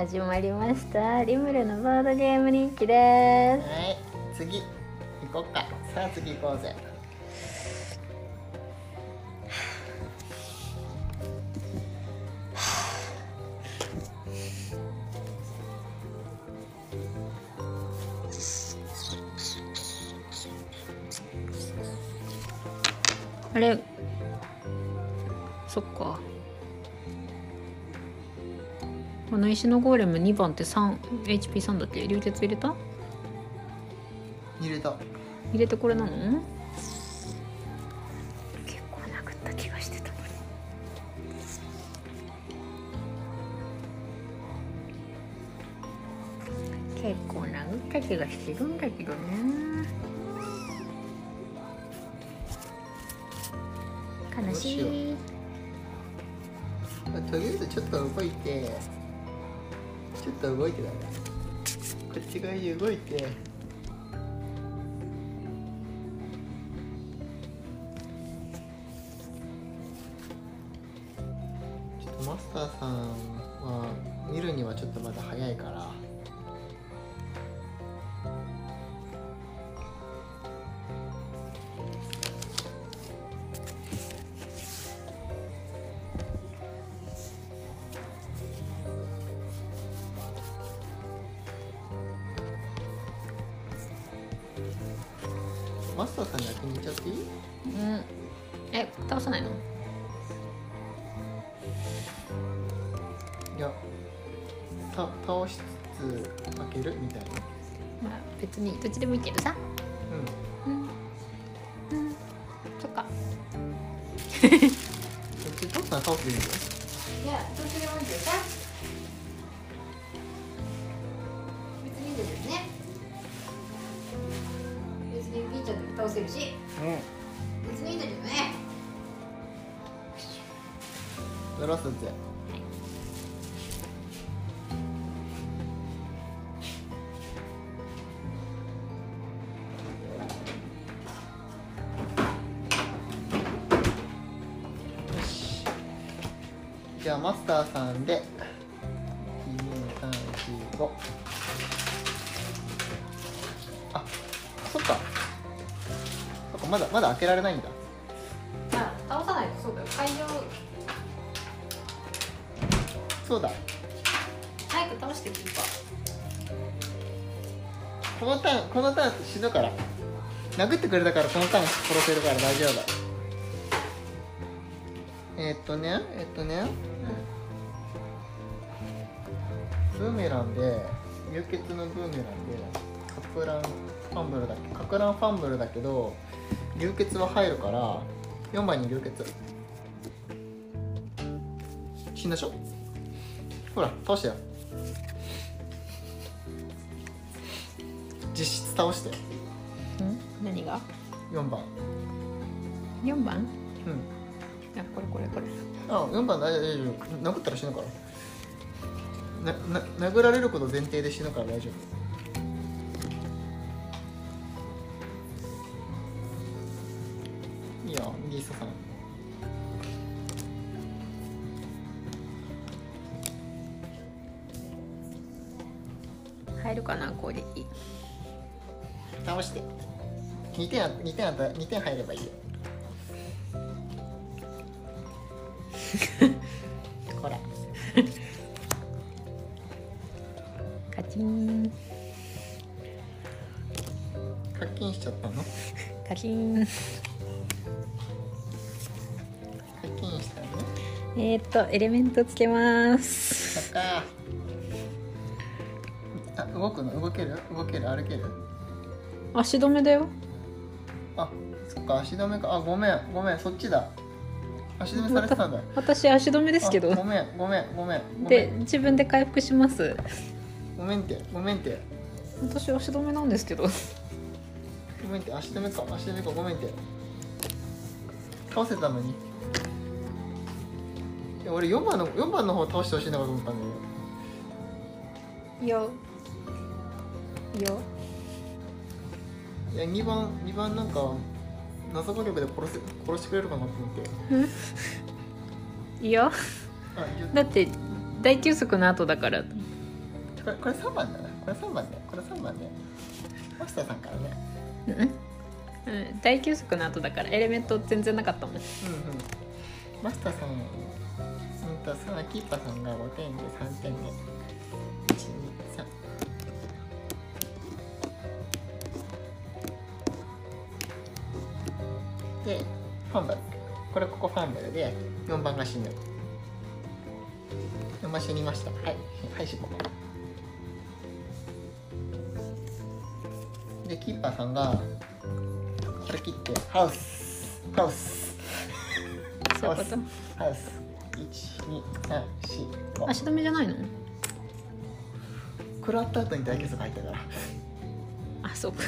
始まりました。リムルのボードゲーム日記です。はい次行こっか。さあ次行こうぜ。あれ石のゴーレム2番って 3HP3 だっけ？流血入れた？入れた。入れてこれなの？どいて。マスターさんに先に行っちゃっていい？うん。え倒さないの？いやた倒しつつ開けるみたいな。まあ別にどっちでもいいけどさ。うん。うん。うん。そっか。どっちどっち倒すでいいよいやどっちでもいいけどさせるし、うん、別にいいんだけどね。よし。じゃあマスターさんで1 2 3 4 5まだ開けられないんだ。いや倒さない。とそうだよ。会場そうだ。早く倒してくるか。このターンこのターン死ぬから。殴ってくれたからこのターン殺せるから大丈夫えー、っとねえーっとね。ブーメランで流血のブーメランでカプランファンブルだっけ？カクランファンブルだけど流血は入るから4番に流血。死んだでしょほら倒したよ。実質倒して。うん？何が？4番。4番？うん。あこれこれこれ。あ4番大丈夫。殴ったら死ぬから。なな殴られること前提で死ぬから大丈夫いいよリーサさん入るかな攻撃倒して。2点あ2点あった2点入ればいいよ。ほらカチン。課金しちゃったの？課金えー、っとエレメントつけます。あ動くの？動ける？動ける？歩ける？足止めだよ。あそっか。足止めか。あごめん。ごめん。そっちだ。足止めされてたんだ。私足止めですけど。あごめん。ごめん。ごめん。でん。自分で回復します。ごめんって。ごめんって。私足止めなんですけど。ごめんって。足止めか。足止めか。ごめんって。倒せたのに俺4番の4番の方倒してほしいのかと思ったんだけどよ。よ。いや2番2番なんか謎火力で殺せ殺してくれるかなと思って。いだって大休息の後だから。これこれ3番だな。これ3番ねこれ3番ねマスターさんからね。うん、うん、大休息の後だから。エレメント全然なかったもん。うんうん。マスターさんとそのキーパーさんが5点で3点で123でファンブルこれここファンブルで4番が死ぬ。4番死にました。はいはい死亡でキーパーさんがこれ切ってハウス。ハウス。そういうこと。ハウス12345足止めじゃないの？食らった後に大結束入ったから。あそう。か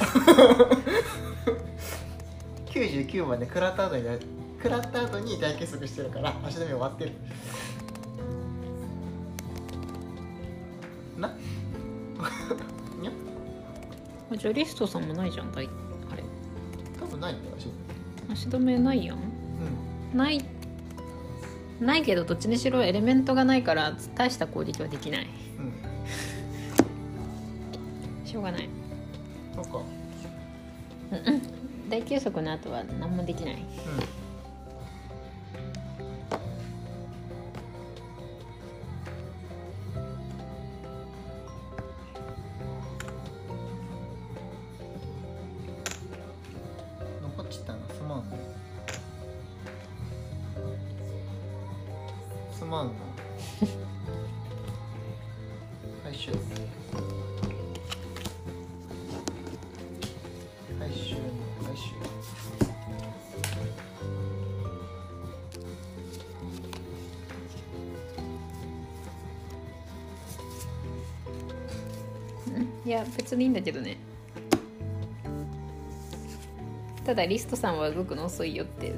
99番で食らった後に大食らった後に大結束してるから足止め終わってる。な？じゃあリストさんもないじゃん大あれ。多分ないんだよ足。足止めないやん。うん。ないないけどどっちにしろエレメントがないから大した攻撃はできない。うん。しょうがない。そうか。うんうん。大休息の後は何もできない。うんそれでいいんだけどね。ただリストさんは動くの遅いよって。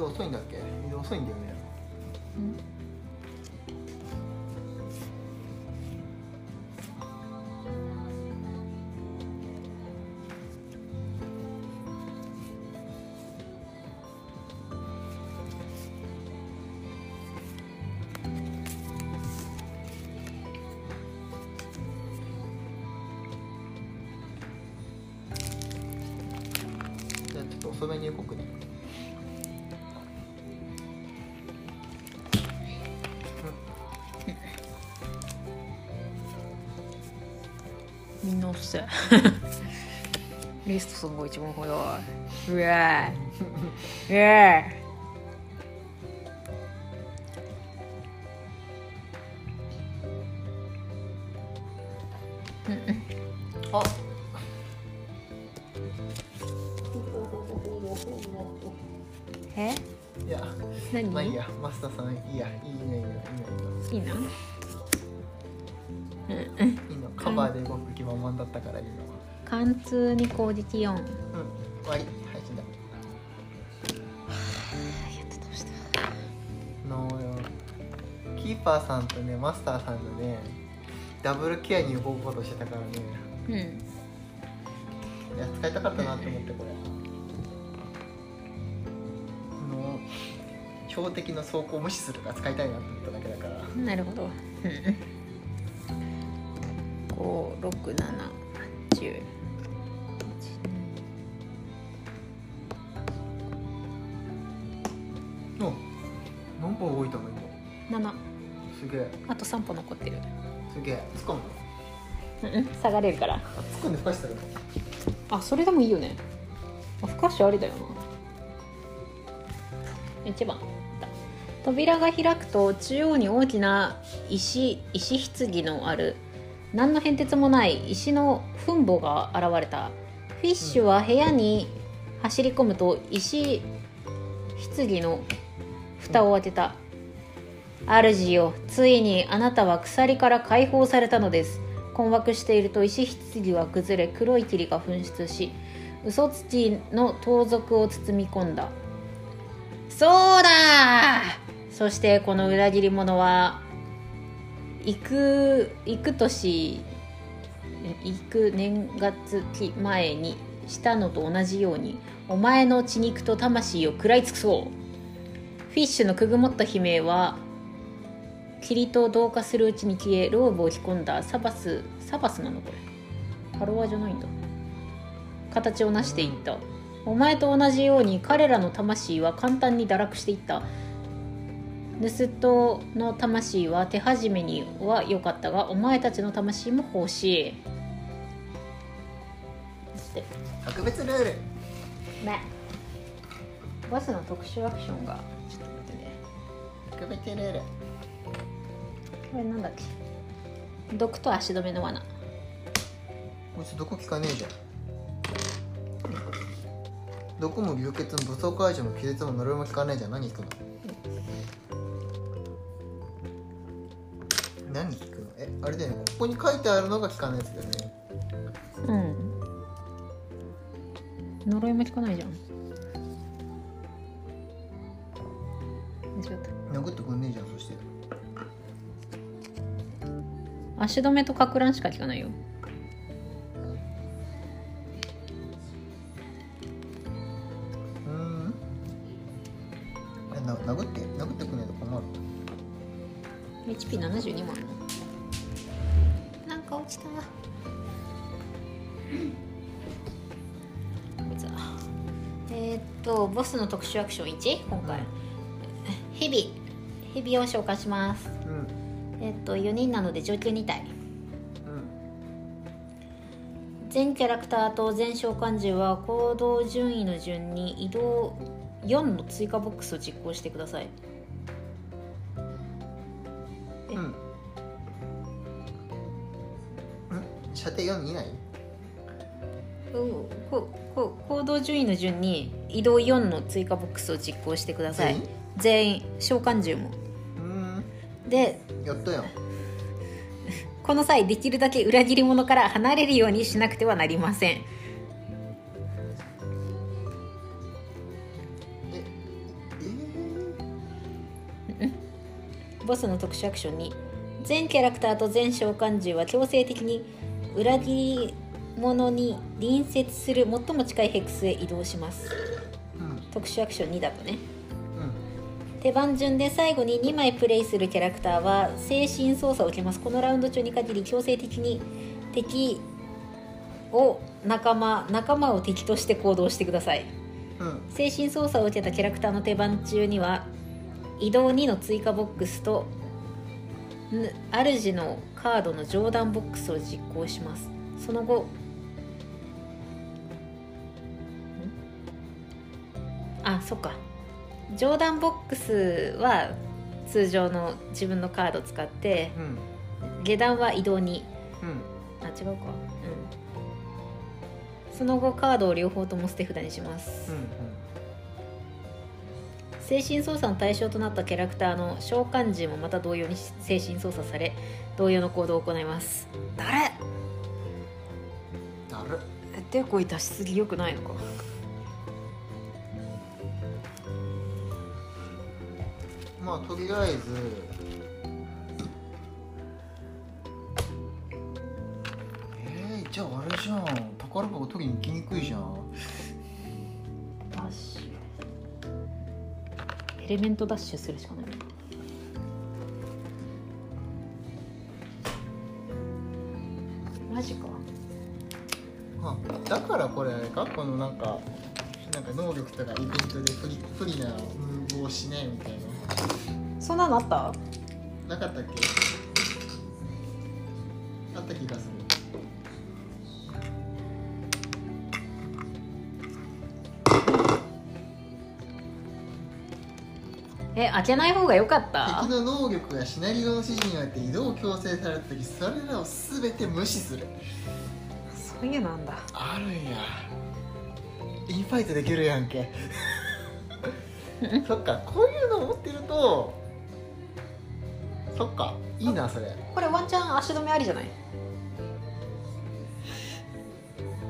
移動遅いんだっけ？移動遅いんだよね。みんな遅いリストさんが一番早いうわーうわーうんうんあえ？いや。何？まあいいや。マスターさんいいや。いいね。いいね。いいねいいな通に攻撃4うん。終わり。はい死んだやってどうした？のキーパーさんとねマスターさんのねダブルケアに動くことしてたからね。うん。いや使いたかったなって思ってこれ。あの標的の走行を無視するから使いたいなって思っただけだから。なるほど。うん。うん56710歩動いたの今。7すげえ。あと3歩残ってる。すげえ。突っ込むの？うん下がれるから。あ突っ込んで深しするあそれでもいいよね。あふかしありだよな。1番。扉が開くと中央に大きな石石棺のある何の変哲もない石の墳墓が現れた。フィッシュは部屋に走り込むと石棺の蓋を開けた。主よついにあなたは鎖から解放されたのです。困惑していると石棺は崩れ黒い霧が噴出し嘘つきの盗賊を包み込んだ。そうだ！そしてこの裏切り者は幾幾年幾年月期前にしたのと同じようにお前の血肉と魂を食らい尽くそうフィッシュのくぐもった悲鳴は霧と同化するうちに消えローブを着込んだサバスサバスなのこれ。ハロワじゃないんだ。形を成していった。お前と同じように彼らの魂は簡単に堕落していった。盗人の魂は手始めには良かったがお前たちの魂も欲しい特別ルール。ね。ボスの特殊アクションが特別ルールこれなんだっけ？毒と足止めの罠。こいつどこ聞かねえじゃん。どこも流血の武装解除も気絶も呪いも聞かねえじゃん。何聞くの？何聞くの？えあれだよね。ここに書いてあるのが聞かないやつだよね。うん。呪いも聞かないじゃん殴ってくんねえじゃんそして。足止めとかく乱しか聞かないよ。うーん。えな殴って殴ってくんねえと困る。HP72 もあるのなん。か落ちたこいつだえーっとボスの特殊アクション1今回。ヘビヘビを召喚します。うん。えーっと4人なので上級2体。うん。全キャラクターと全召喚獣は行動順位の順に移動4の追加ボックスを実行してください。え。うん？ん射程4以内うんここ行動順位の順に移動4の追加ボックスを実行してください。全員。召喚獣もでやったやん。この際できるだけ裏切り者から離れるようにしなくてはなりません。ええボスの特殊アクションに全キャラクターと全召喚獣は強制的に裏切り者に隣接する最も近いヘクスへ移動します。ー、うん。特殊アクション2だとね。うん手番順で最後に2枚プレイするキャラクターは精神操作を受けます。このラウンド中に限り強制的に敵を仲間仲間を敵として行動してください。うん。精神操作を受けたキャラクターの手番中には移動2の追加ボックスとぬ主のカードの上段ボックスを実行します。その後ん？あそっか上段ボックスは通常の自分のカードを使ってうん。下段は移動に。うん。あ違うか。うん。その後カードを両方とも捨て札にします。うん精神操作の対象となったキャラクターの召喚獣もまた同様に精神操作され同様の行動を行います。誰？あれデコイ出しすぎよくないのかまあとりあえず。えー、じゃああれじゃん。宝箱取りに行きにくいじゃん。ダッシュ。エレメントダッシュするしかない。か。らこれか？このなんかなんか能力とかイベントで不利不利なムーブをしないみたいそんなのあった？ななかったっけ？あった気がする。え開けない方が良かった？敵の能力がシナリオの指示によって移動を強制された時それらを全て無視する。そういうのなんだ。あるんや。インファイトできるやんけ。そっかこういうのを持ってるとそっか。いいなそれ。これワンチャン足止めありじゃない？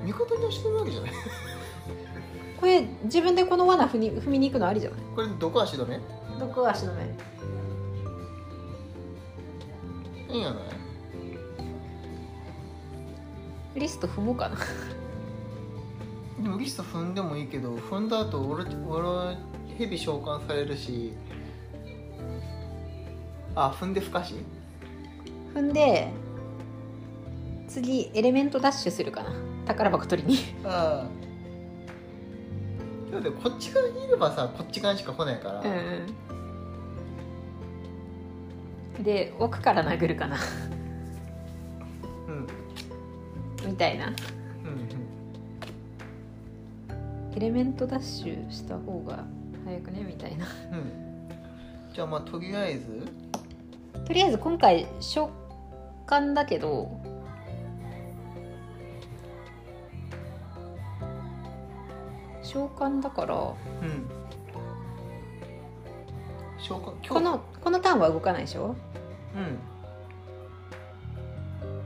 味方にしてるわけじゃない？これ自分でこの罠踏み踏みに行くのありじゃない？これどこ足止め？どこ足止め？いいんやない？リスト踏もうかな？でもリスト踏んでもいいけど踏んだ後俺俺ヘビ召喚されるしあ踏んで不可視踏んで次エレメントダッシュするかな。宝箱取りに。ああだってこっち側にいればさこっち側にしか来ないから、うんうん。で奥から殴るかな。うん。みたいな。うんエレメントダッシュした方が早くね？みたいな。うんうん。じゃあまあとりあえずとりあえず今回召喚だけど召喚だからうん。このこのターンは動かないでしょ？う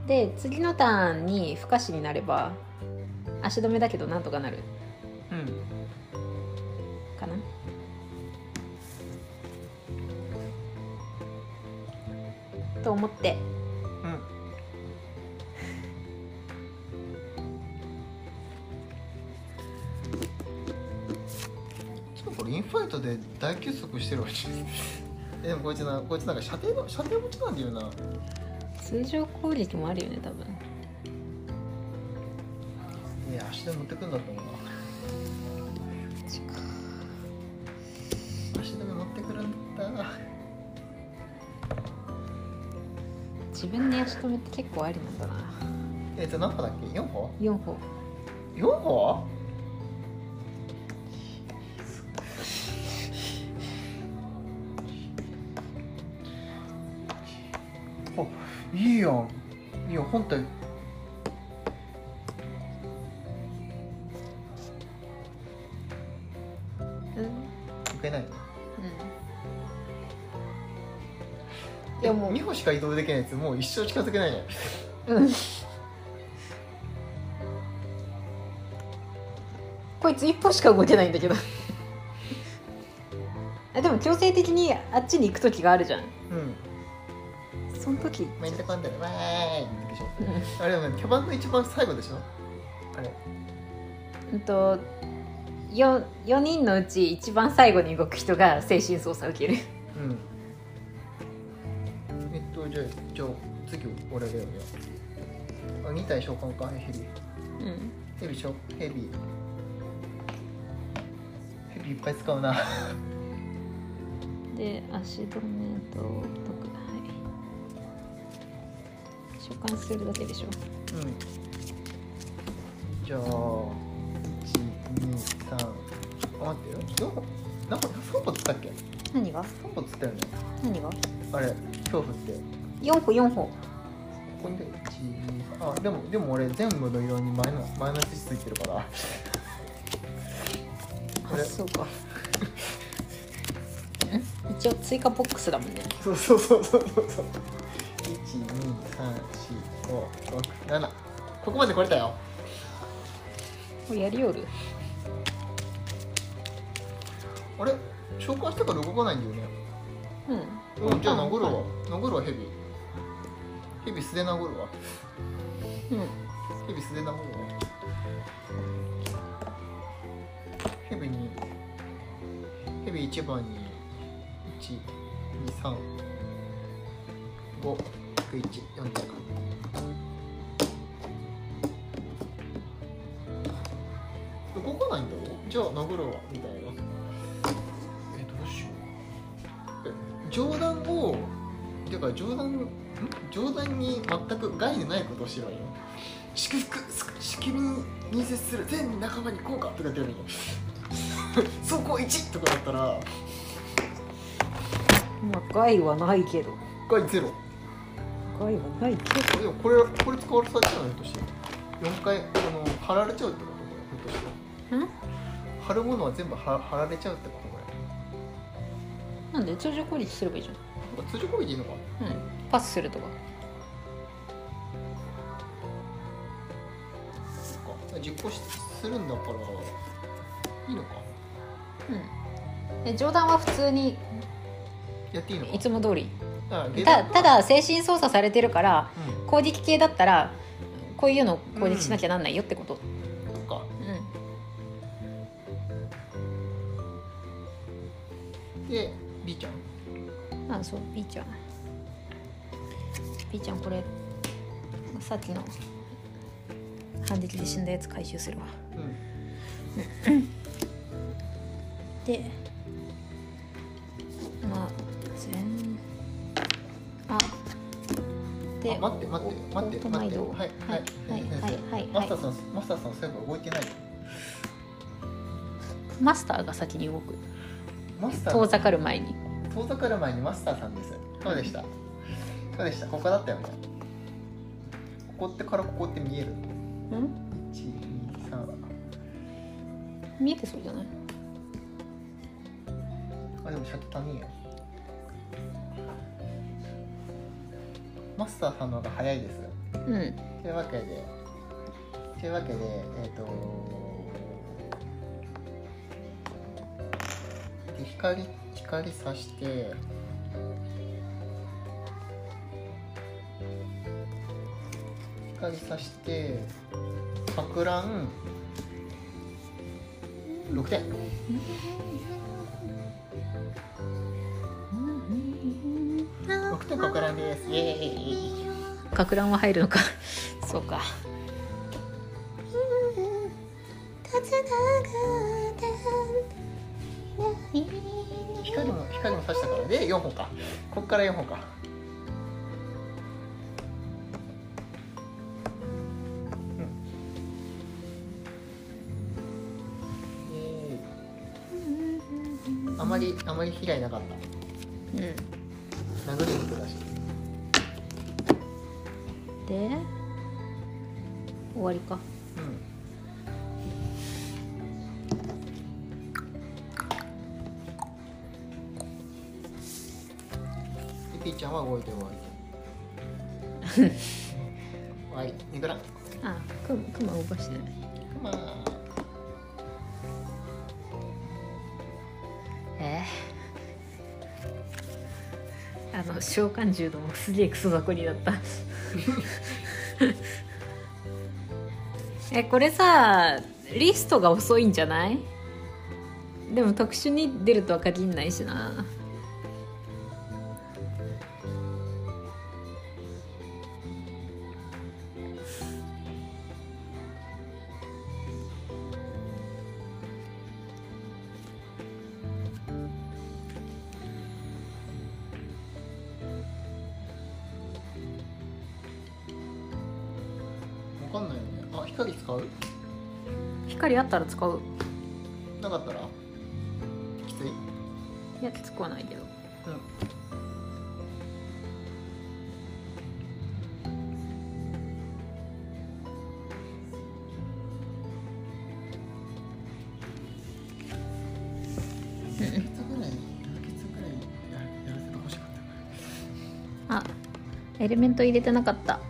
ん。で次のターンに不可視になれば足止めだけどなんとかなる思って。うん。ちょっとこれインファイトで大結束してるわけえでもこいつなこいつなんか射程の射程持ちなんだよな。通常攻撃もあるよね多分。いや足で持ってくんだと思足止めって結構ありなんだな。えっと何歩だっけ？4歩4歩 ?4 歩あいいやん。いいや本体しか移動できないやつもう一生近づけないじゃんうん。こいつ一歩しか動けないんだけど。あでも強制的にあっちに行く時があるじゃん。うん。その時。めんどかんだらわーい。ってでしょ。うん。あれでもね巨番の一番最後でしょ？あれ。うんと 4, 4人のうち一番最後に動く人が精神操作受ける。うん次俺だよねあ2体召喚かヘビ。うんヘビしょヘビ。ヘビいっぱい使うな。で足止めと毒はい。召喚するだけでしょ。うん。じゃあ123あ待ってよ4歩何歩3歩つったっけ？何が ?3 歩つったよね。何が？あれ恐怖って。4歩4歩ここにで1あでもでも俺全部の色にマイナマイナスついてるからこれあそうか一応追加ボックスだもんねそうそうそうそうそうそう1234567ここまで来れたよこれやりよるあれ召喚してから動かないんだよねうんうんじゃあ殴るわ殴るわヘビヘビ素で殴るわ。うん。ヘビ素で殴るわ。ヘビにヘビ1番に123 5 1 4でじゃあ殴るわみたいな。えどうしよう。え冗談をてか冗談ん冗談に全く害のないことをしろよ。祝福式にに接する。全仲間に効果とか言ってるのに走行1とかだったら。まあ害はないけど。害ゼロ。害はないけど。でもこれこれ使われされちゃうのとして。4回あの貼られちゃうってことこれひょっとして。ん？貼るものは全部貼貼られちゃうってことこれなんで通常攻撃すればいいじゃんなんか通常攻撃でいいのかうん。パスするとか。そっか。実行しするんだからいいのか？うん。で冗談は普通にやっていいのか？いつも通り。あ下た段ただ精神操作されてるからうん。攻撃系だったらこういうの攻撃しなきゃなんないよってことそう B ちゃん。B ちゃんこれさっきの反撃で死んだやつ回収するわ。うん。でまあ全あであ待って待ってお待って待ってはいはいはいはいはいはいマスターさんマスターさんそういえば動いてない。マスターが先に動く。マスター。遠ざかる前に遠ざかる前にマスターさんです。そうでした？そうでした？ここだったよね。ここってからここって見える？うん？123見えてそうじゃない？あでもシャッター見えよマスターさんの方が早いです。うん。というわけでというわけでえっ、とで光光さして光さしてかく乱6点。6点かく乱です。イエーイ。かく乱は入るのか。そうか光も光もさしたからで4本か。こっから4本か。うん。あまりあまり被害なかった。うん。殴り肉だし。で終わりかは動いて終わり終わりニグラあクマクマ動かして。ないまあえ？ー、あの召喚獣のすげえクソ雑魚になった。えこれさリストが遅いんじゃない？でも特殊に出るとは限んないしなあエレメント入れてなかった。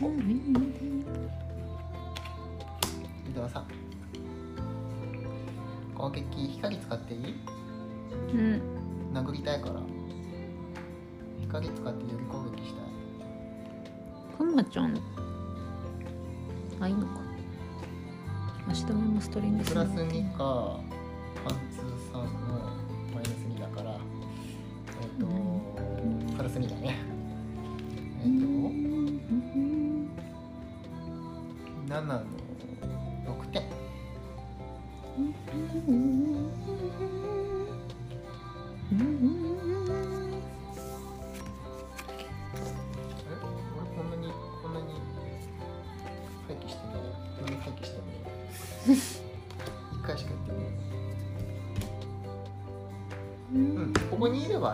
うん。うんここ伊藤さん攻撃光使っていい？うん。殴りたいから光使ってより攻撃したい。くまちゃんあいいのか。足止めもストリングスプラス2か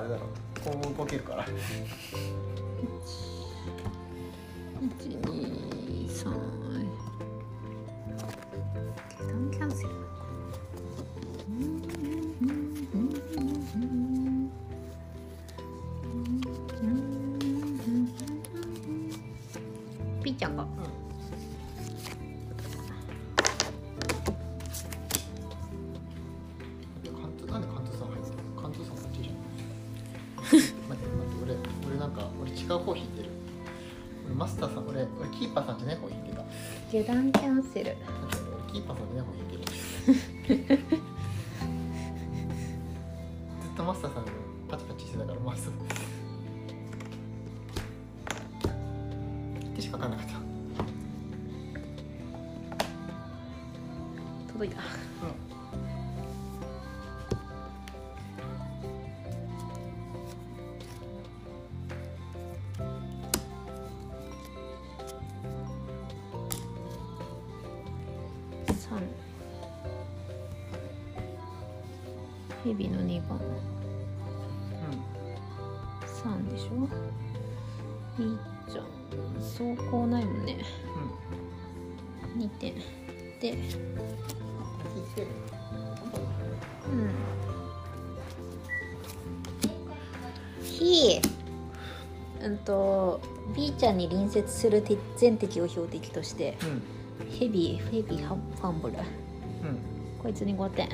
こに油断キャンセル。キーパーさんでもいいけど。ヘビの二番うん三でしょ？いいじゃん。走行ないもんね。うん。2点で。うん。ひうんと B ちゃんに隣接する敵全敵を標的として。うん。ヘビヘビハファンブルうん。こいつに5点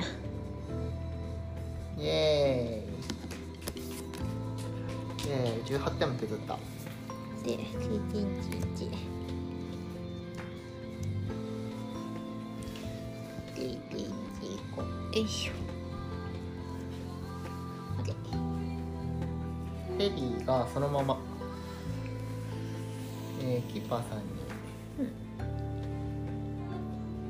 18点も削った。で経験値1経験値5よいしょ。ヘビーがそのまま、えーキーパーさんに、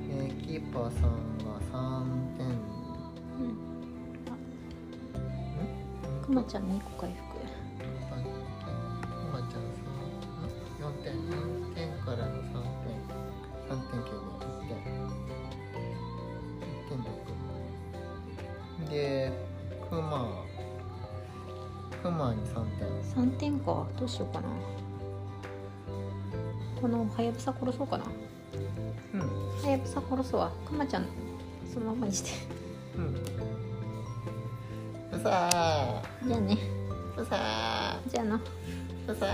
えーキーパーさんが3点。うん。くまちゃん2個回復どうしようかな。このはやぶさ殺そうかな。うん。はやぶさ殺すわ。くまちゃんそのままにして。うん。うさじゃあね。ーうさじゃあのーうさ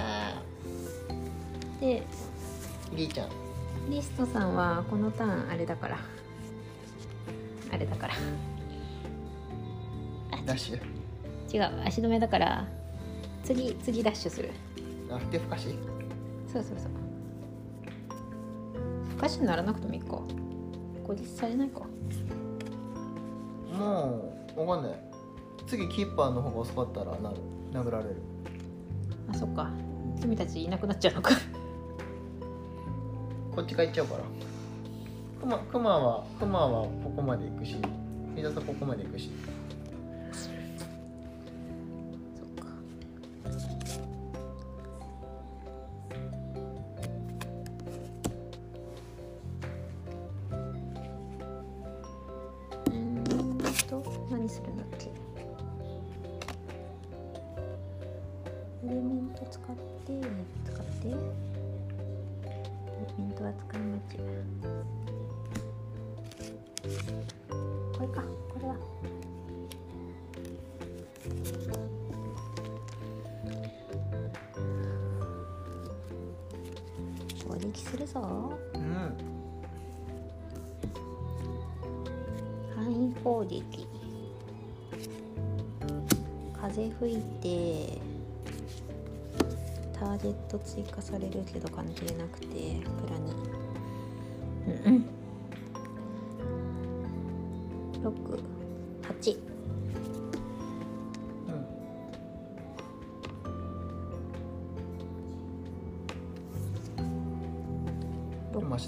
でーリーちゃん。リストさんはこのターンあれだから。あれだから。ダッシュ違う。足止めだから次次ダッシュする。あでふかしそうそうそう。不可視にならなくてもいいか。攻撃されないか。もうわかんない。次キーパーの方が遅かったらなる殴られる。あそっか。君たちいなくなっちゃうのか。こっちから行っちゃうから。クマクマはクマはここまで行くし水田さんここまで行くし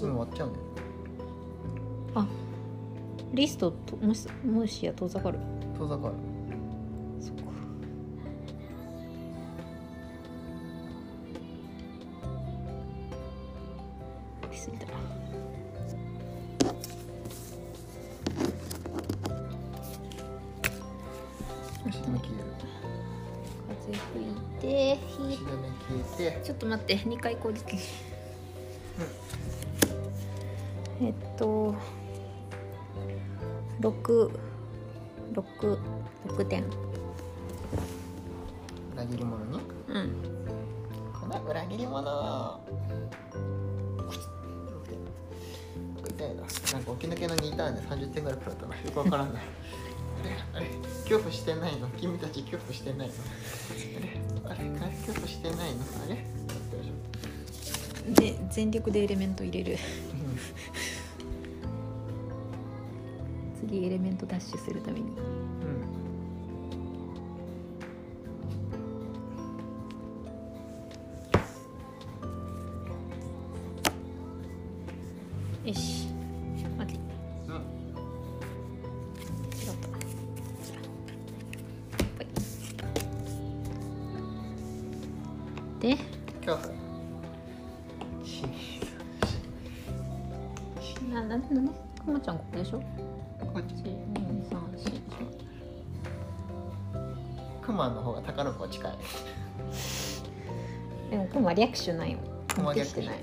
でも足でも終わっちゃうんだよ。あリストともしもしや遠ざかる。遠ざかる。そっか。来すぎたちょっと待って2回攻撃え666点。裏切り者に？うん。この裏切り者。痛いな。なんか起き抜けの2ターンで30点ぐらい食らったな。よくわからな。いあれ恐怖してないの？君たち恐怖してないの？あれあれ恐怖してないの？あれ？で全力でエレメント入れる。エレメントダッシュするために。でもくま略手ないよクマ略手してない。ね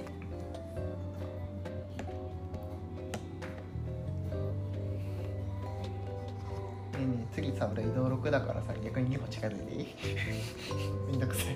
えねえ次さ俺移動6だからさ逆に2歩近づいていい？めんどくさい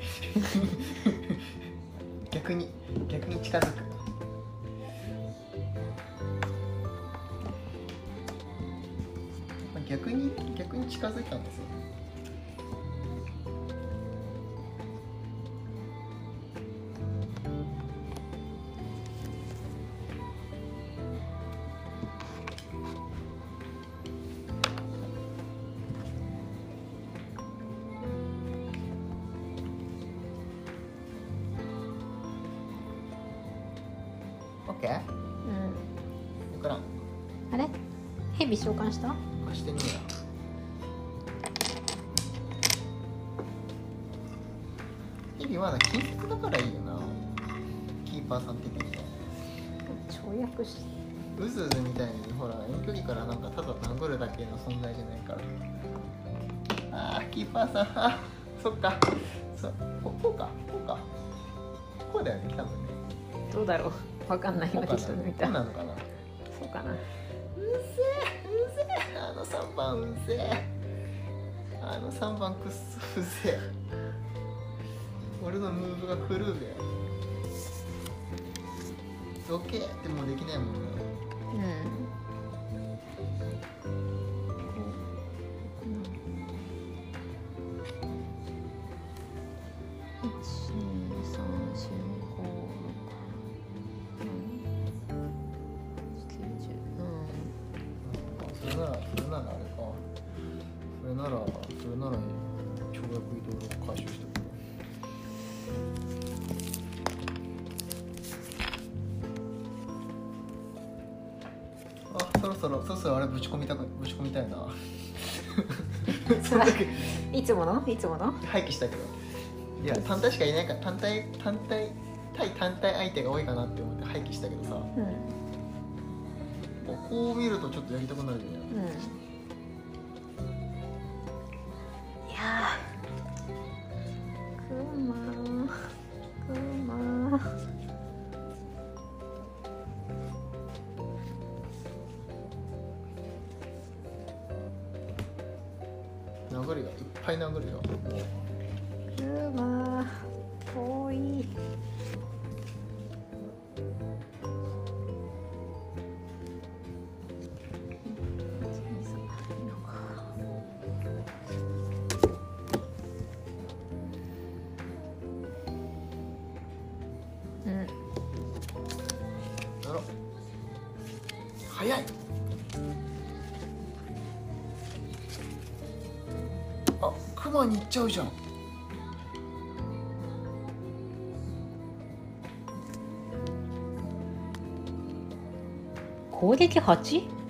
召喚した？貸してねえや日々まだ金髪だからいいよな。キーパーさん的には。跳躍しうずうずみたいにほら遠距離からなんかただ殴るだけの存在じゃないから。あーキーパーさん。あそっか。そうここうか。こうか。こうだよね多分ね。どうだろう。わかんない今適当に見た。こうなのかな。そうかな3番うぜえあの3番くっそうぜえ俺のムーブが狂うぜ。どけってもうできないもんね。うん。いつもの？いつもの？廃棄したけど。いや単体しかいないから単体単体対単体相手が多いかなって思って廃棄したけどさ。うん。こう見るとちょっとやりたくなるよねうんうん。やろ。早い。あクマに行っちゃうじゃん。攻撃 8?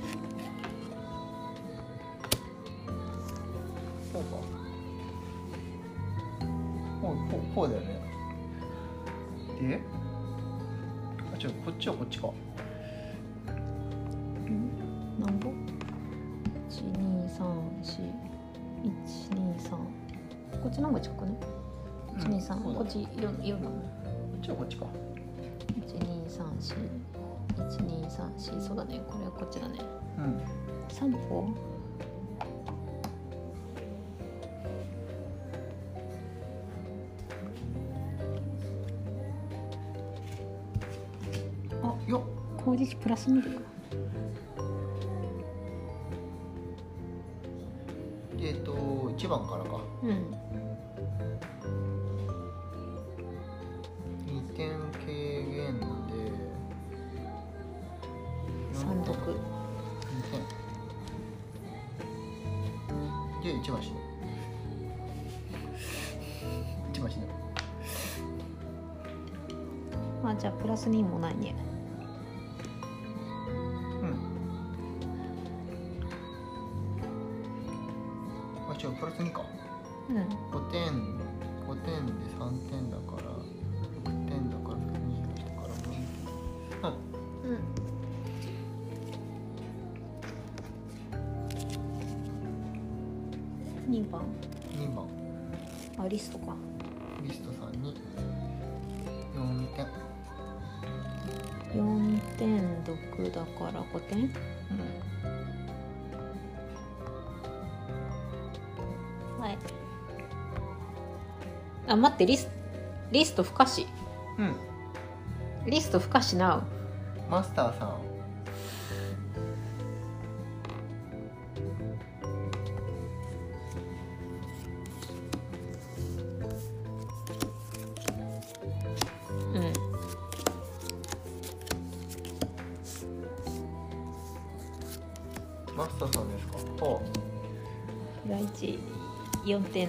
うん。2点軽減で。3読2点で1番死ぬ1番死ぬあじゃあプラス2もないね番。2番。あリストか。リストさんに。4点。4点読だから5点？はい。あ待ってリスリスト不可視うん、うん、リスト不可視な。マスターさんうん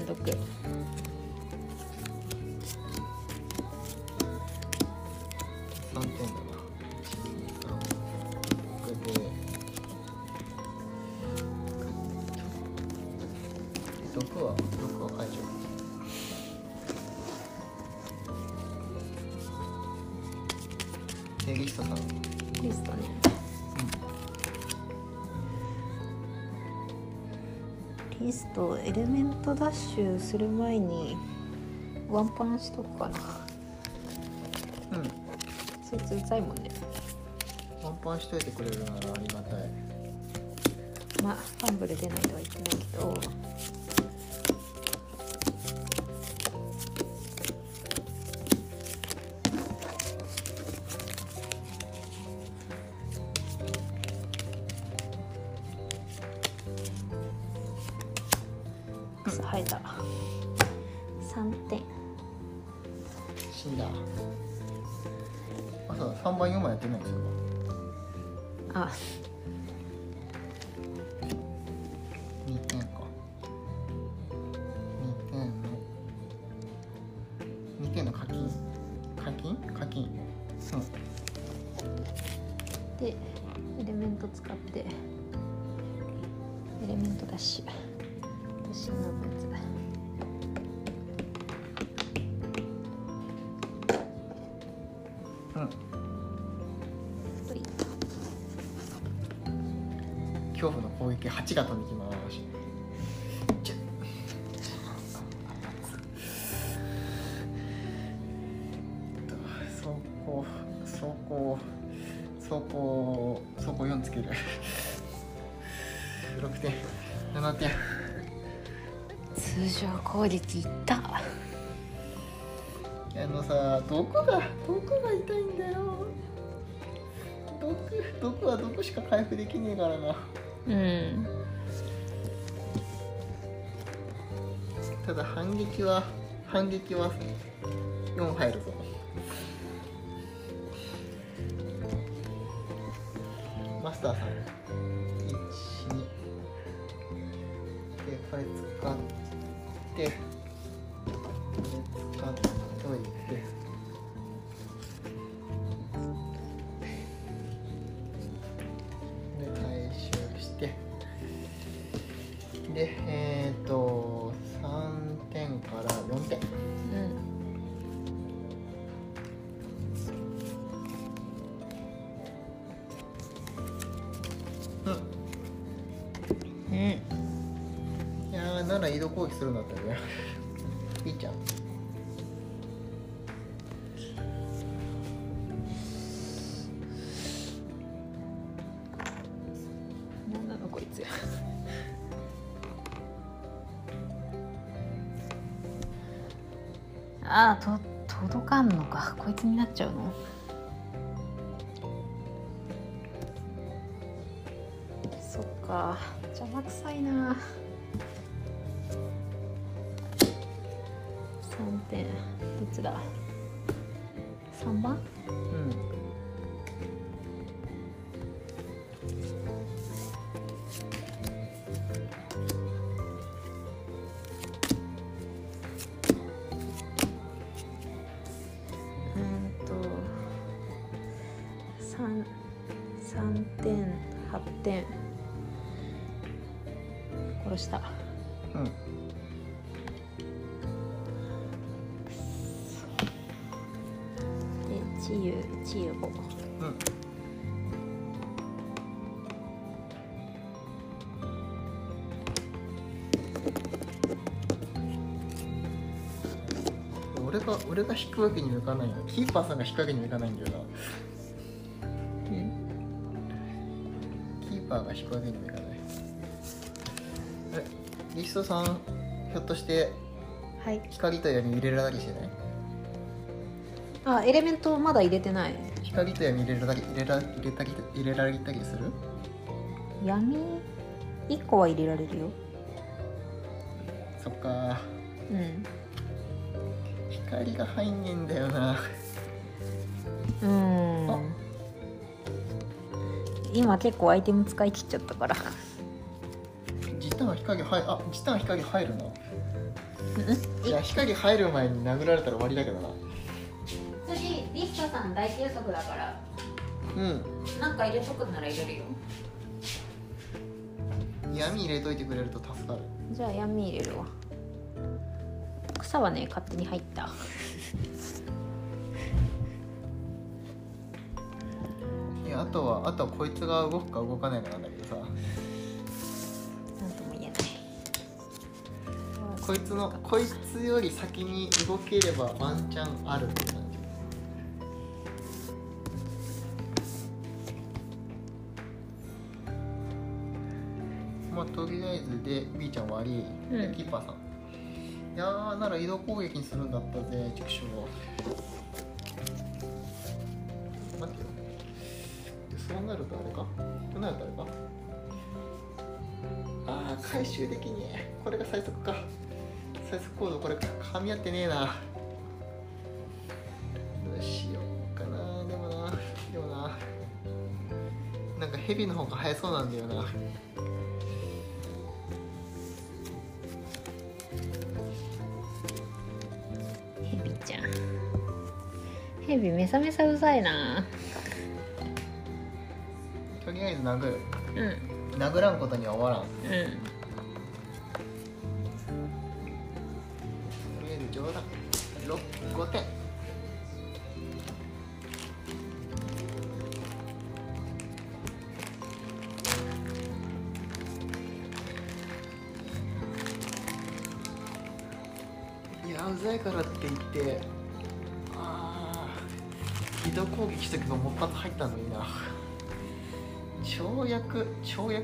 4点シュする前にワンパンしとくかな。うん。そいつうざいもんねワンパンしといてくれるならありがたい。まあファンブル出ないとは言ってないけどレメントダッシュ私のブーツうん。恐怖の攻撃8が飛んできます常攻撃いった。あのさどこがどこが痛いんだよ。毒毒は毒しか回復できねえからな。うん。ただ反撃は反撃は4入るぞってどっちだ3番？が俺が引くわけにもいかないよキーパーさんが引くわけにもいかないんだよな。うん。キーパーが引くわけにもいかない。えリストさんひょっとしてはい。光と闇入れられたりしてない？あエレメントまだ入れてない。光と闇入れられ入れら入れたり入れられたりする？闇？1個は入れられるよ。そっか。うん光が入んねえんだよな。うん。今結構アイテム使い切っちゃったから。時短は光入あ時短は光入るなうん？いや光入る前に殴られたら終わりだけどな。次リストさん大休息だから。うん。なんか入れとくなら入れるよ。闇入れといてくれると助かる。じゃあ闇入れるわ草はね勝手に入った。いやあとはあとはこいつが動くか動かないかなんだけどさ。なんとも言えない。こいつのこいつより先に動ければワンチャンあるって感じ。まあとりあえずで B ちゃん終わり、うん。キーパーさんや。ーな。ら移動。攻撃にするんだったぜ畜生待って。よでそうな。るとあれか。そうな。るとあれか。ああ回収できねえこれが最速か。最速コードこれ噛み合ってねえな。どうしようか。な。でもな。でもな。な。んか。ヘビの方が早そうな。んだよなヘビめさめさうざいな。とりあえず殴る。うん。殴らんことには終わらん。とうん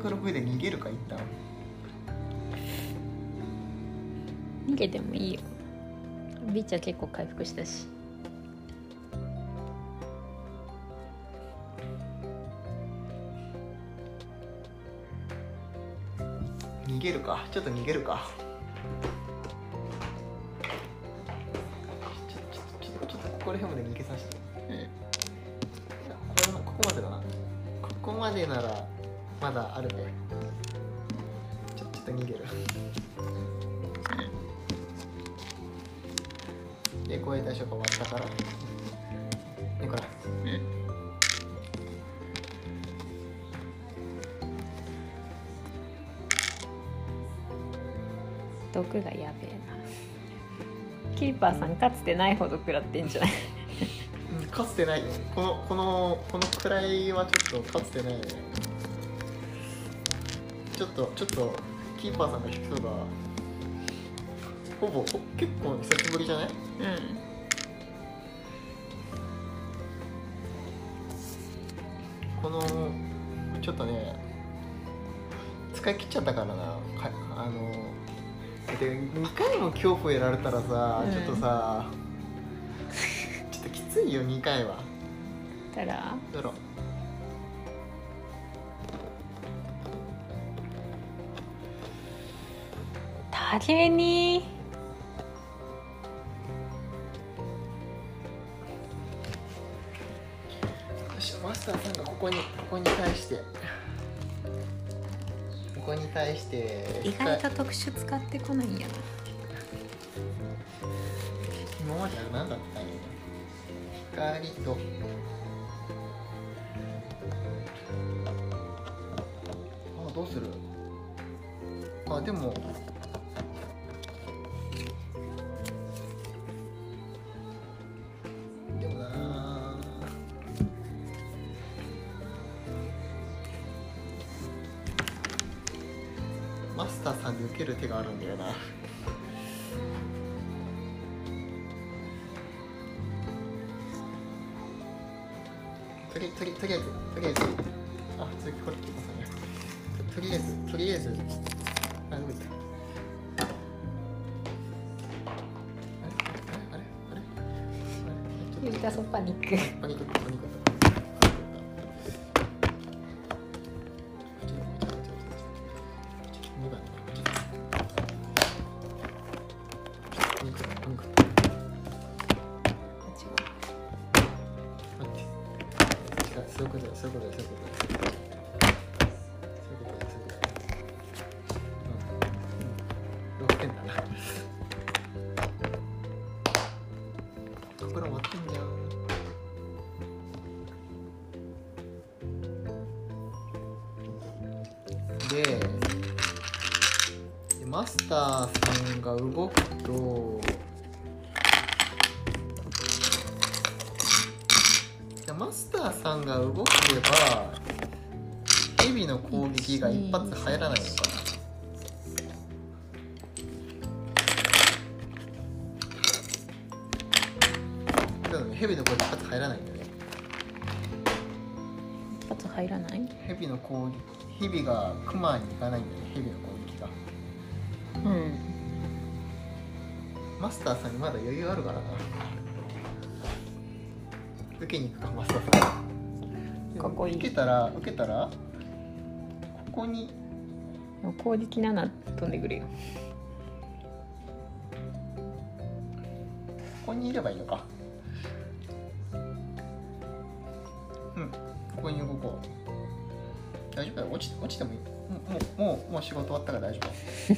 360で逃げるか一旦逃げてもいいよ。ビーチは結構回復したし。逃げるか。ちょっと逃げるか。ちょっとここら辺まで逃げまだあるね。ちょちょっと逃げる。でこういう対象が終わったから。ねこれうん毒がやべえな。キーパーさんかつてないほど食らってんじゃない？うんかつてないねこのこのこのくらいはちょっとかつてないねちょっとちょっとキーパーさんが引く人がほぼほ結構久しぶりじゃない？うん。このちょっとね使い切っちゃったからな。かあので2回も恐怖やられたらさ、うん。ちょっとさ ちょっときついよ2回は。たら？だろ誰に。よしマスターさんがここにここに対して。ここに対して。意外と特殊使ってこないんやな今までは何だったんや。光と攻撃ヘビがクマに行かないんだよねヘビの攻撃が。うん。マスターさんにまだ余裕あるからな。受けに行くかマスターさん。かっこいい。受けたら受けたらここに。攻撃7飛んでくるよ。ここにいればいいのか仕事終わったから大丈夫。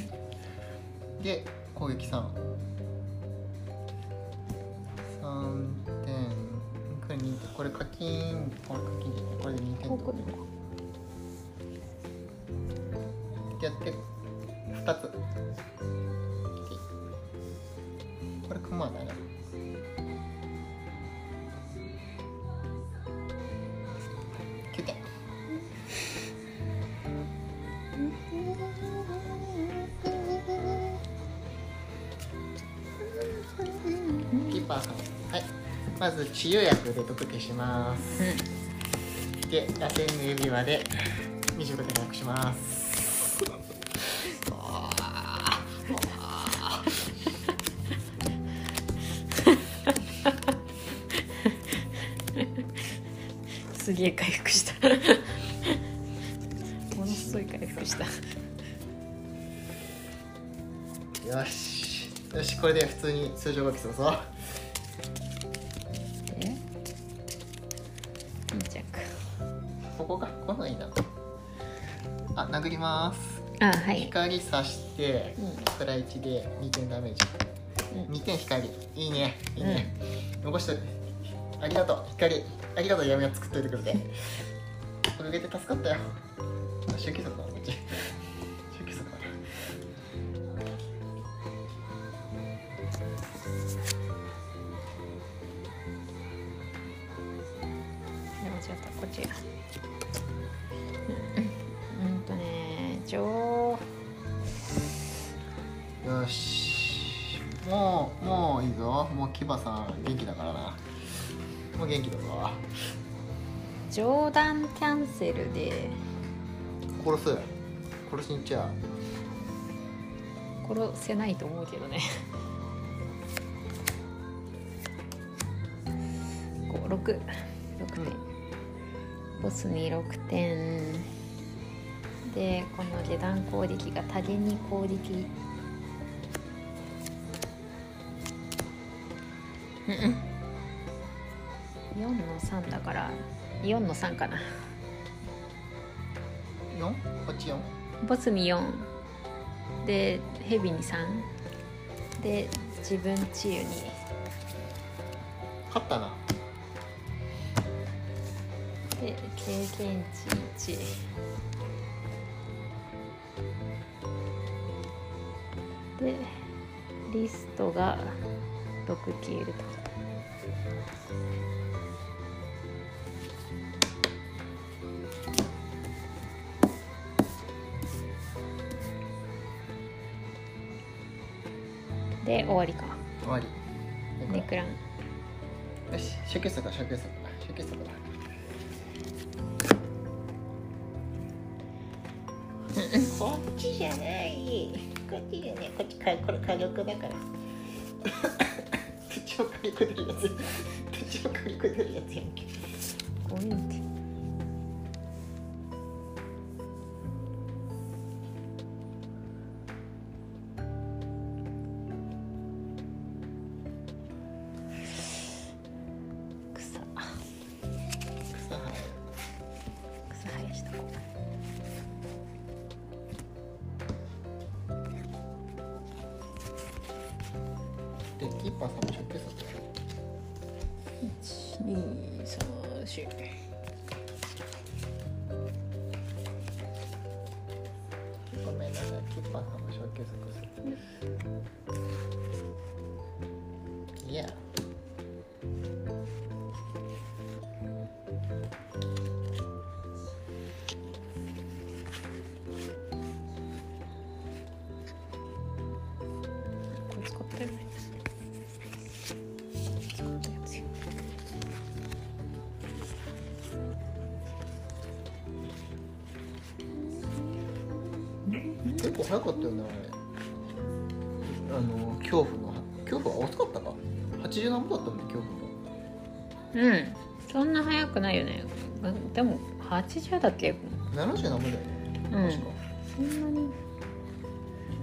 キーパーさん。はいまず治療薬で毒消します、うん、で螺旋の指輪で25点なくしますすげえ回復したこれで普通に通常書きするぞ。で2着ここか。このいいな。あ殴ります。あはい、光さしてうん。プラ1で2点ダメージ。うん。2点光。いいね。いいね、残しといて。ありがとう。光。ありがとう。闇を作っといてくれて。これ入れて助かったよ。あ周期速セルで。殺す。殺しに行っちゃう。殺せないと思うけどね。56 6点。ボスに6点。でこの下段攻撃が多限に攻撃。うんうん。4の3だから4の3かな。4? こっち 4? ボスに4でヘビに3で自分治癒に。勝ったな。で経験値1でリストが6消えるとよし消去速だ。消去速だ。こっちじゃない。こっちじゃね。こっちかこれ火力だから。土を火力出るやつ恐怖は遅かったか？80何歩だったもんね恐怖のうん。そんな早くないよね。うんでも80だっけ？70何歩だよね。うん。確か。そんなに。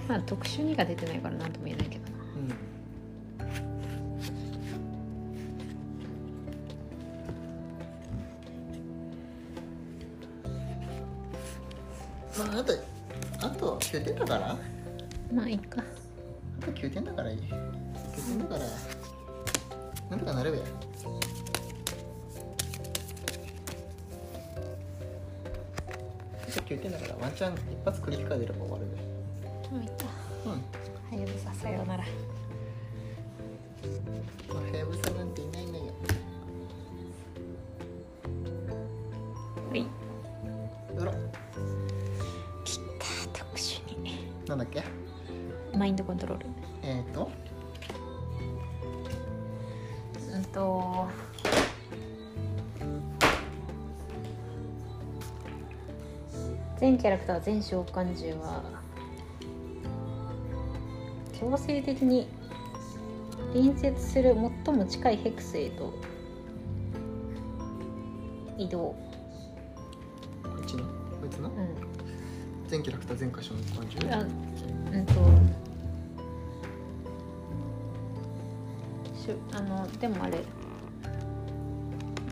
まあ特殊2が出てないから何とも言えないけどな。うん。まああとあと9点だから。まあいいか。あと9点だからいい9点だからなん。とかなるべあと9点だからワンチャン一発クリッカー出れば終わるべまあいいかうん。はやぶささようならまあ、はやぶさなん。ていないのよ。はいよろ、きた特殊になん。だっけマインドコントロール全キャラクター全召喚獣は強制的に隣接する最も近いヘクスへと移動。こっちの別のうん。全キャラクター全箇所の感じあうんとしゅあのでもあれ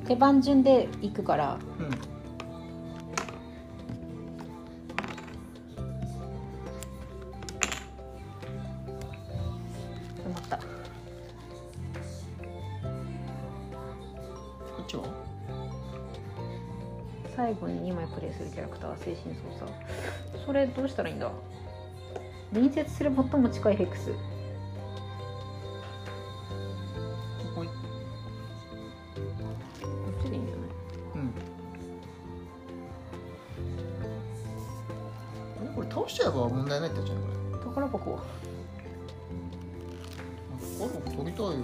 手番順で行くから。うんするキャラクターは精神操作。それどうしたらいいんだ？隣接する最も近いヘクス。ここい。こっちでいいんじゃない？うん。えこれ倒しちゃえば問題ないってやつじゃんこれ。宝箱は？あこれ取りたいよね。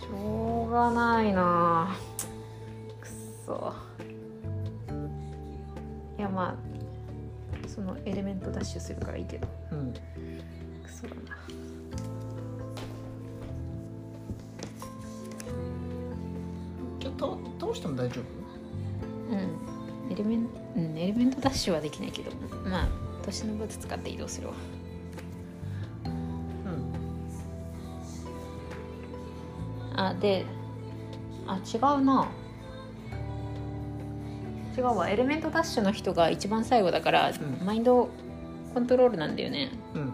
しょうがないな。くっそエレメントダッシュするからいいけど。うん。くそだな。じゃあ倒倒しても大丈夫？うん。エレメンうんエレメントダッシュはできないけど。まあ年のブーツ使って移動するわ。うん。あであ違うな違うわエレメントダッシュの人が一番最後だから、ん。マインドコントロールなんだよね。うん。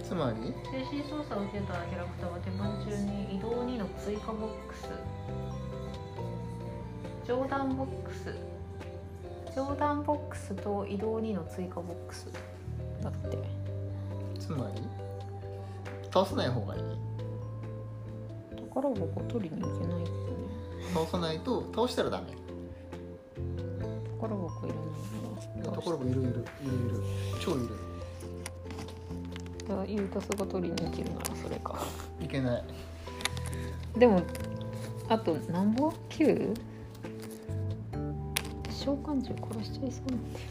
つまり？精神操作を受けたキャラクターは手番中に移動2の追加ボックス。上段ボックス。上段ボックスと移動2の追加ボックス。だって。つまり？倒さない方がいい宝箱取りに行けないよね。倒さないと倒したらダメ。宝箱いらないからところがいるいる。いるいる。超いる。ユータスが取りに行けるならそれか。いけない。でもあと何本 9? 召喚獣殺しちゃいそうなんだよ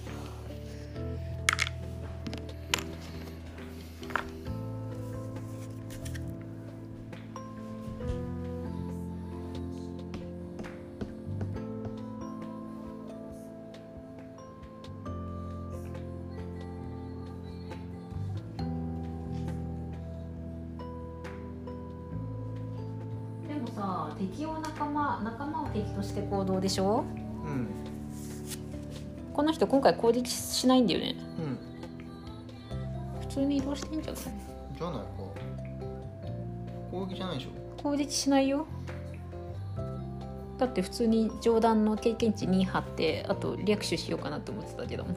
もさ敵を仲間仲間を敵として行動でしょ？うん。この人今回攻撃しないんだよね。うん。普通に移動してんじゃない？じゃないか。攻撃じゃないでしょ。攻撃しないよ。だって普通に上段の経験値2張ってあと略取しようかなって思ってたけどうん。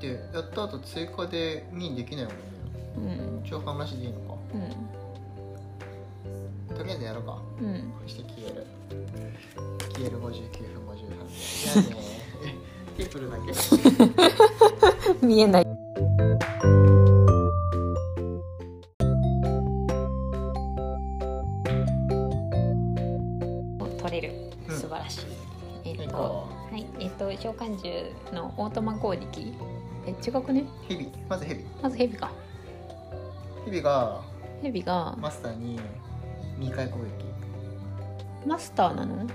でやった後追加で2できないもんね。うん。一応話でいいのか。うとりあえずやろうかうんそして消える消える59分53秒じゃねテープルだけ見えない取れる素晴らしい、うんえっ、とはいかはいえっ、と召喚獣のオートマ攻撃え違くねヘビまずヘビまずヘビかヘビがヘビがマスターに2回攻撃。マスターなの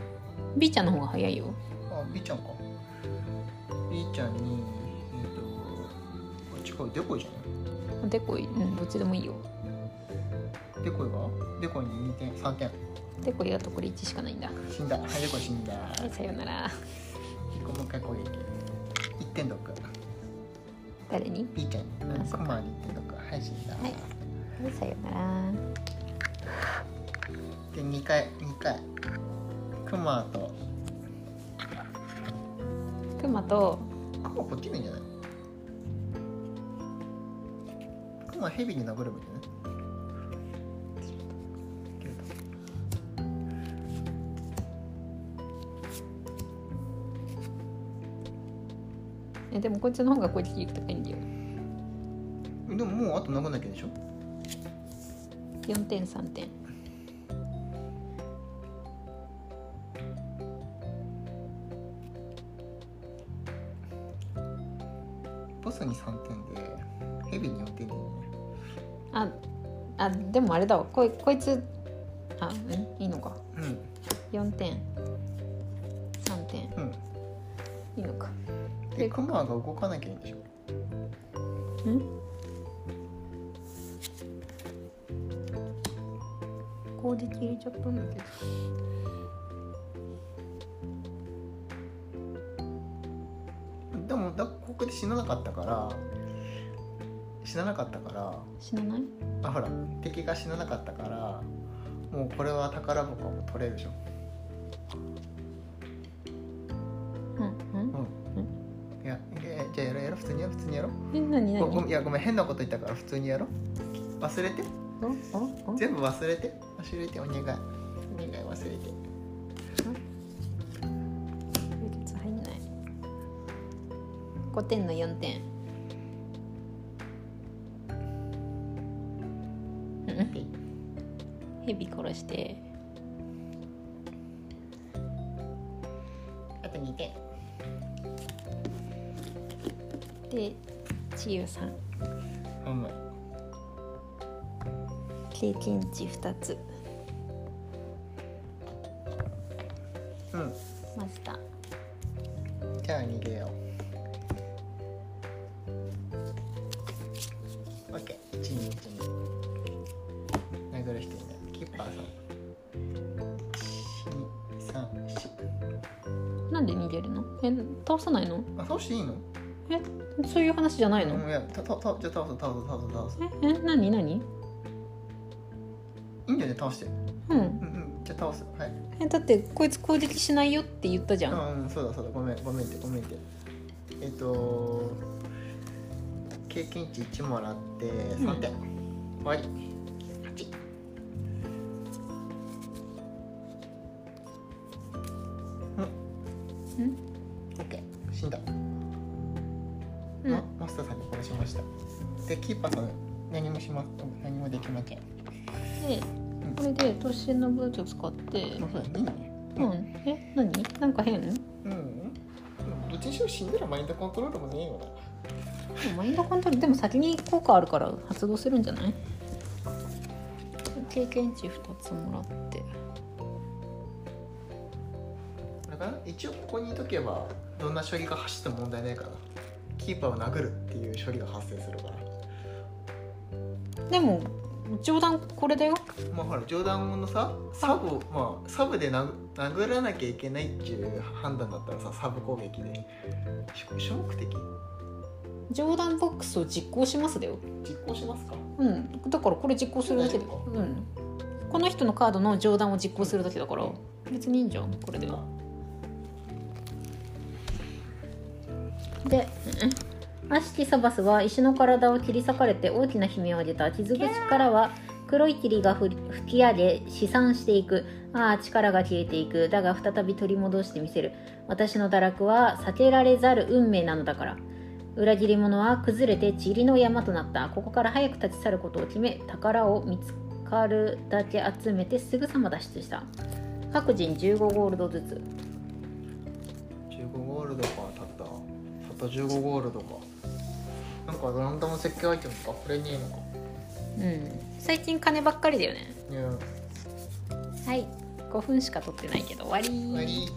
？B ちゃんの方が早いよ。あ B ちゃんか。B ちゃんにえっ、とこっちかデコイじゃない？デコイ。うんどっちでもいいよ。デコイが？デコイに2点3点。デコイだとこれ1しかないんだ。死んだ。はいデコイ死んだ。はいさよなら。1個もう一回攻撃。1点毒誰に？B ちゃんに。あそっか。クマに1点毒はい死んだ、はい。はいさよならで2回2回。クマと。クマと。クマこっちでいいんじゃない？クマヘビに殴ればいいんじゃない？えでもこっちの方が攻撃力高いんだよ。でももうあと殴んなきゃでしょ？4点3点ボスに3点でヘビに4点でいいね。ああでもあれだわ。こいこいつあうんいいのか。うん。4点。3点。うん。いいのか。でクマが動かなきゃいいんでしょ？ん？攻撃入れちゃったんだけどで死ななかったから死ななかったから死なない？あほら敵が死ななかったからもうこれは宝箱も取れるでしょ。うんうん？いやえじゃあやろうやろう。普通にやろう普通にやろう。え何何？いやごめん変なこと言ったから普通にやろう。忘れて。全部忘れて。忘れてお願い。お願い忘れて点の4点。うん。蛇殺して。あと2点。で治癒さん。経験値2つしていいの？えそういう話じゃないの、うんいやたたたじゃあ倒す倒す倒す倒す。ええ何何？いいんだよね倒して。うん。うんうんじゃあ倒す。はい。えだってこいつ攻撃しないよって言ったじゃん、うんうんそうだそうだ。ごめんごめんってごめんって。えっと経験値1もらって3点、終わり8うん？キーパーさん何もしま何もできません。でこれで突進のブーツを使って。うだいいね。うん。え何？なんか変？うん。どっちにしろ死んだらマインドコントロールもねえよな。マインドコントロールでも先に効果あるから発動するんじゃない？経験値2つもらって。だから一応ここにいとけばどんな処理が走っても問題ないからキーパーを殴るっていう処理が発生するからでも冗談これだよ。まあほら冗談のさサブをまあサブで殴殴らなきゃいけないっていう判断だったらさサブ攻撃で。し主目的？冗談ボックスを実行しますだよ。実行しますか？うん。だからこれ実行するだけでうん。この人のカードの冗談を実行するだけだから。別にいいんじゃんこれで。で、うん、アシティサバスは石の体を切り裂かれて大きな悲鳴を上げた傷口からは黒い霧が吹き上げ飛散していく。ああ力が消えていく。だが再び取り戻してみせる。私の堕落は避けられざる運命なのだから。裏切り者は崩れて塵の山となった。ここから早く立ち去ることを決め宝を見つかるだけ集めてすぐさま脱出した。各人15ゴールドずつ。15ゴールドかたった。たった15ゴールドか。なんかランダム設計アイテムとかこれねえのか。うん。最近金ばっかりだよね。いやはい。5分しか取ってないけど終わり